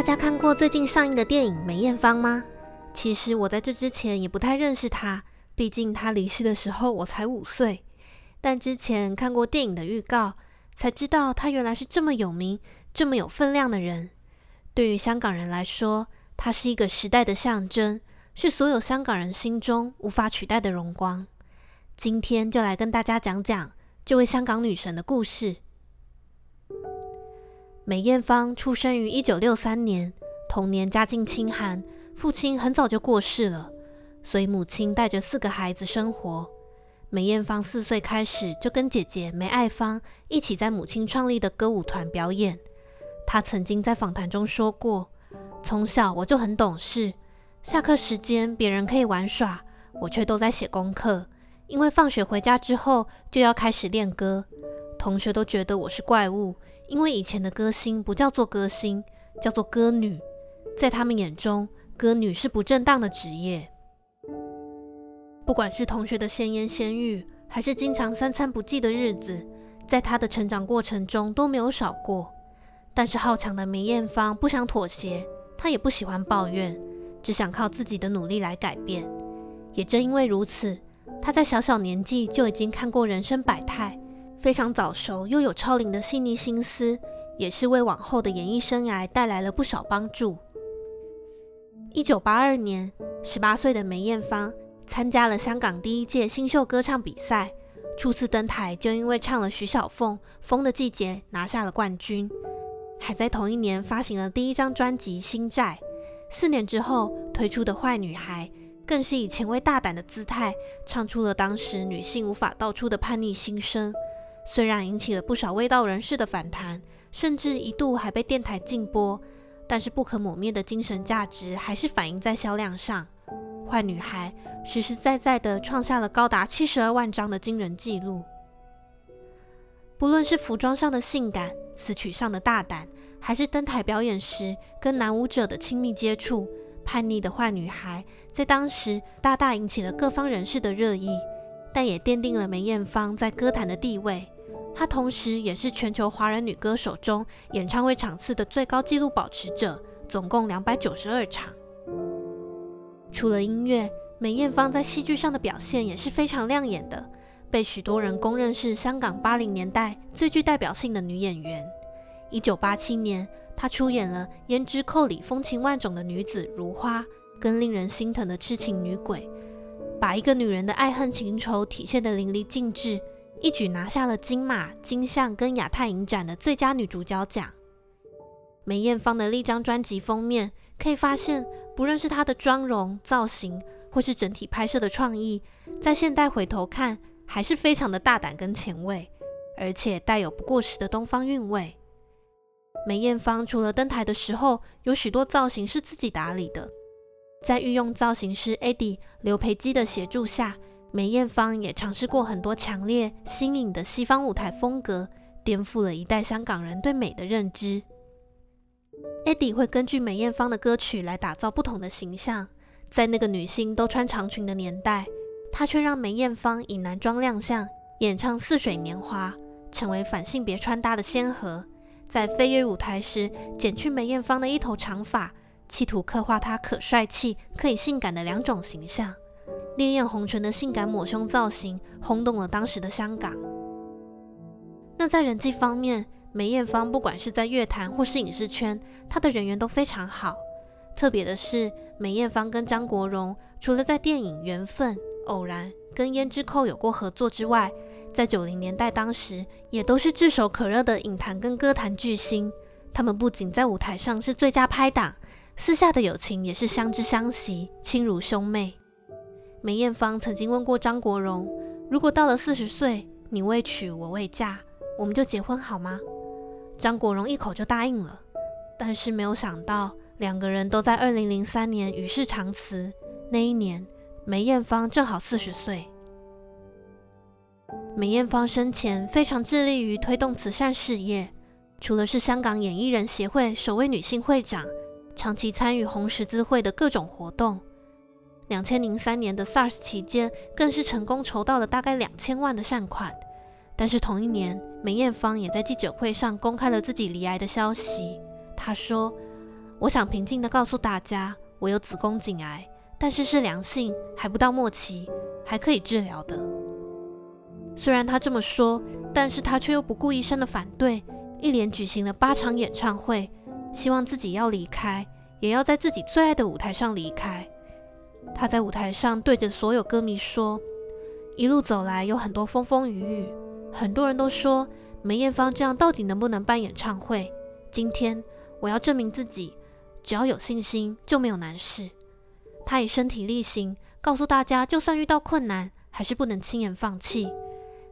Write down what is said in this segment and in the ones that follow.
大家看过最近上映的电影《梅艳芳》吗？其实我在这之前也不太认识她，毕竟她离世的时候我才五岁。但之前看过电影的预告，才知道她原来是这么有名、这么有分量的人。对于香港人来说，她是一个时代的象征，是所有香港人心中无法取代的荣光。今天就来跟大家讲讲这位香港女神的故事。梅艳芳出生于一九六三年，童年家境清寒，父亲很早就过世了，所以母亲带着四个孩子生活。梅艳芳四岁开始就跟姐姐梅爱芳一起在母亲创立的歌舞团表演。她曾经在访谈中说过：“从小我就很懂事，下课时间别人可以玩耍，我却都在写功课，因为放学回家之后就要开始练歌。同学都觉得我是怪物。”因为以前的歌星不叫做歌星，叫做歌女，在他们眼中，歌女是不正当的职业。不管是同学的闲言闲语，还是经常三餐不继的日子，在她的成长过程中都没有少过。但是好强的梅艳芳不想妥协，她也不喜欢抱怨，只想靠自己的努力来改变。也正因为如此，她在小小年纪就已经看过人生百态。非常早熟又有超龄的细腻心思，也是为往后的演艺生涯带来了不少帮助。一九八二年，十八岁的梅艳芳参加了香港第一届新秀歌唱比赛，初次登台就因为唱了徐小凤《风的季节》拿下了冠军，还在同一年发行了第一张专辑《心债》。四年之后推出的《坏女孩》，更是以前卫大胆的姿态，唱出了当时女性无法道出的叛逆心声。虽然引起了不少卫道人士的反弹，甚至一度还被电台禁播，但是不可磨灭的精神价值还是反映在销量上。坏女孩实实在在的创下了高达七十二万张的惊人纪录。不论是服装上的性感、词曲上的大胆，还是登台表演时跟男舞者的亲密接触，叛逆的坏女孩在当时大大引起了各方人士的热议，但也奠定了梅艳芳在歌坛的地位。她同时也是全球华人女歌手中演唱会场次的最高纪录保持者，总共两百九十二场。除了音乐，梅艳芳在戏剧上的表现也是非常亮眼的，被许多人公认是香港八零年代最具代表性的女演员。一九八七年，她出演了《胭脂扣》里风情万种的女子如花，跟令人心疼的痴情女鬼，把一个女人的爱恨情仇体现得淋漓尽致。一举拿下了金马、金像跟亚太影展的最佳女主角奖。梅艳芳的历张专辑封面可以发现，不论是她的妆容、造型，或是整体拍摄的创意，在现代回头看，还是非常的大胆跟前卫，而且带有不过时的东方韵味。梅艳芳除了登台的时候有许多造型是自己打理的，在御用造型师 Eddie 刘培基的协助下。梅艳芳也尝试过很多强烈、新颖的西方舞台风格，颠覆了一代香港人对美的认知。Eddie 会根据梅艳芳的歌曲来打造不同的形象，在那个女星都穿长裙的年代，他却让梅艳芳以男装亮相，演唱《似水年华》，成为反性别穿搭的先河。在飞跃舞台时，剪去梅艳芳的一头长发，企图刻画她可帅气、可以性感的两种形象。烈焰红唇的性感抹胸造型轰动了当时的香港。那在人际方面，梅艳芳不管是在乐坛或是影视圈，她的人缘都非常好。特别的是，梅艳芳跟张国荣除了在电影《缘分》《偶然》跟《胭脂扣》有过合作之外，在九零年代当时也都是炙手可热的影坛跟歌坛巨星。他们不仅在舞台上是最佳拍档，私下的友情也是相知相惜，亲如兄妹。梅艳芳曾经问过张国荣：“如果到了四十岁，你未娶我未嫁，我们就结婚好吗？”张国荣一口就答应了。但是没有想到，两个人都在二零零三年与世长辞。那一年，梅艳芳正好四十岁。梅艳芳生前非常致力于推动慈善事业，除了是香港演艺人协会首位女性会长，长期参与红十字会的各种活动。两千零三年的 SARS 期间，更是成功筹到了大概两千万的善款。但是同一年，梅艳芳也在记者会上公开了自己罹癌的消息。她说：“我想平静地告诉大家，我有子宫颈癌，但是是良性，还不到末期，还可以治疗的。虽然他这么说，但是他却又不顾医生的反对，一连举行了八场演唱会，希望自己要离开，也要在自己最爱的舞台上离开。他在舞台上对着所有歌迷说：“一路走来有很多风风雨雨，很多人都说梅艳芳这样到底能不能办演唱会？今天我要证明自己。”只要有信心，就没有难事。他以身体力行告诉大家，就算遇到困难，还是不能轻言放弃。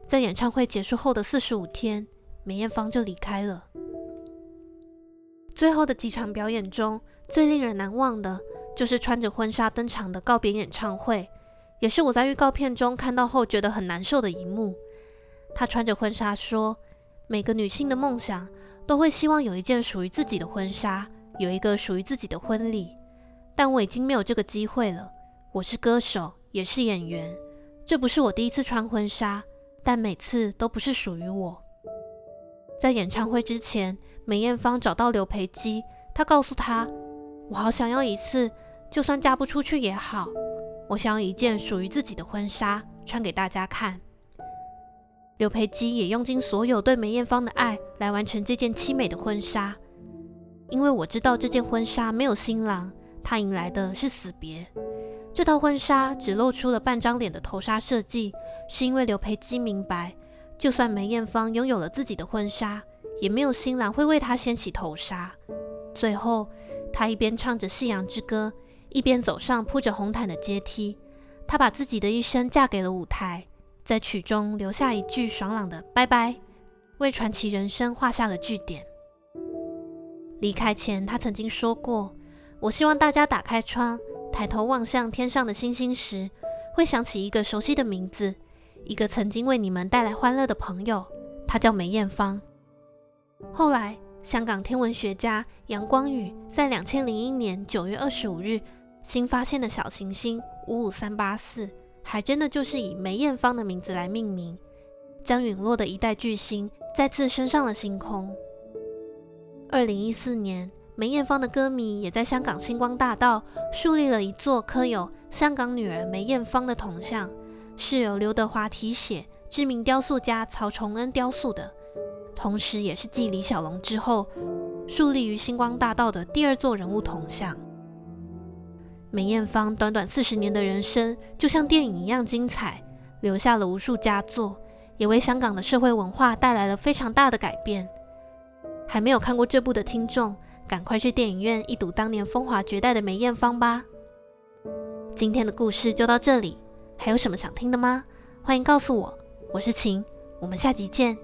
在演唱会结束后的四十五天，梅艳芳就离开了。最后的几场表演中，最令人难忘的就是穿着婚纱登场的告别演唱会，也是我在预告片中看到后觉得很难受的一幕。她穿着婚纱说：“每个女性的梦想都会希望有一件属于自己的婚纱。”有一个属于自己的婚礼，但我已经没有这个机会了。我是歌手，也是演员，这不是我第一次穿婚纱，但每次都不是属于我。在演唱会之前，梅艳芳找到刘培基，她告诉他：“我好想要一次，就算嫁不出去也好，我想要一件属于自己的婚纱，穿给大家看。”刘培基也用尽所有对梅艳芳的爱来完成这件凄美的婚纱。因为我知道这件婚纱没有新郎，他迎来的是死别。这套婚纱只露出了半张脸的头纱设计，是因为刘培基明白，就算梅艳芳拥有了自己的婚纱，也没有新郎会为她掀起头纱。最后，他一边唱着《夕阳之歌》，一边走上铺着红毯的阶梯。他把自己的一生嫁给了舞台，在曲中留下一句爽朗的“拜拜”，为传奇人生画下了句点。离开前，他曾经说过：“我希望大家打开窗，抬头望向天上的星星时，会想起一个熟悉的名字，一个曾经为你们带来欢乐的朋友，他叫梅艳芳。”后来，香港天文学家杨光宇在两千零一年九月二十五日新发现的小行星五五三八四，还真的就是以梅艳芳的名字来命名，将陨落的一代巨星再次升上了星空。二零一四年，梅艳芳的歌迷也在香港星光大道树立了一座刻有“香港女儿梅艳芳”的铜像，是由刘德华题写、知名雕塑家曹崇恩雕塑的，同时也是继李小龙之后树立于星光大道的第二座人物铜像。梅艳芳短短四十年的人生，就像电影一样精彩，留下了无数佳作，也为香港的社会文化带来了非常大的改变。还没有看过这部的听众，赶快去电影院一睹当年风华绝代的梅艳芳吧！今天的故事就到这里，还有什么想听的吗？欢迎告诉我，我是晴，我们下集见。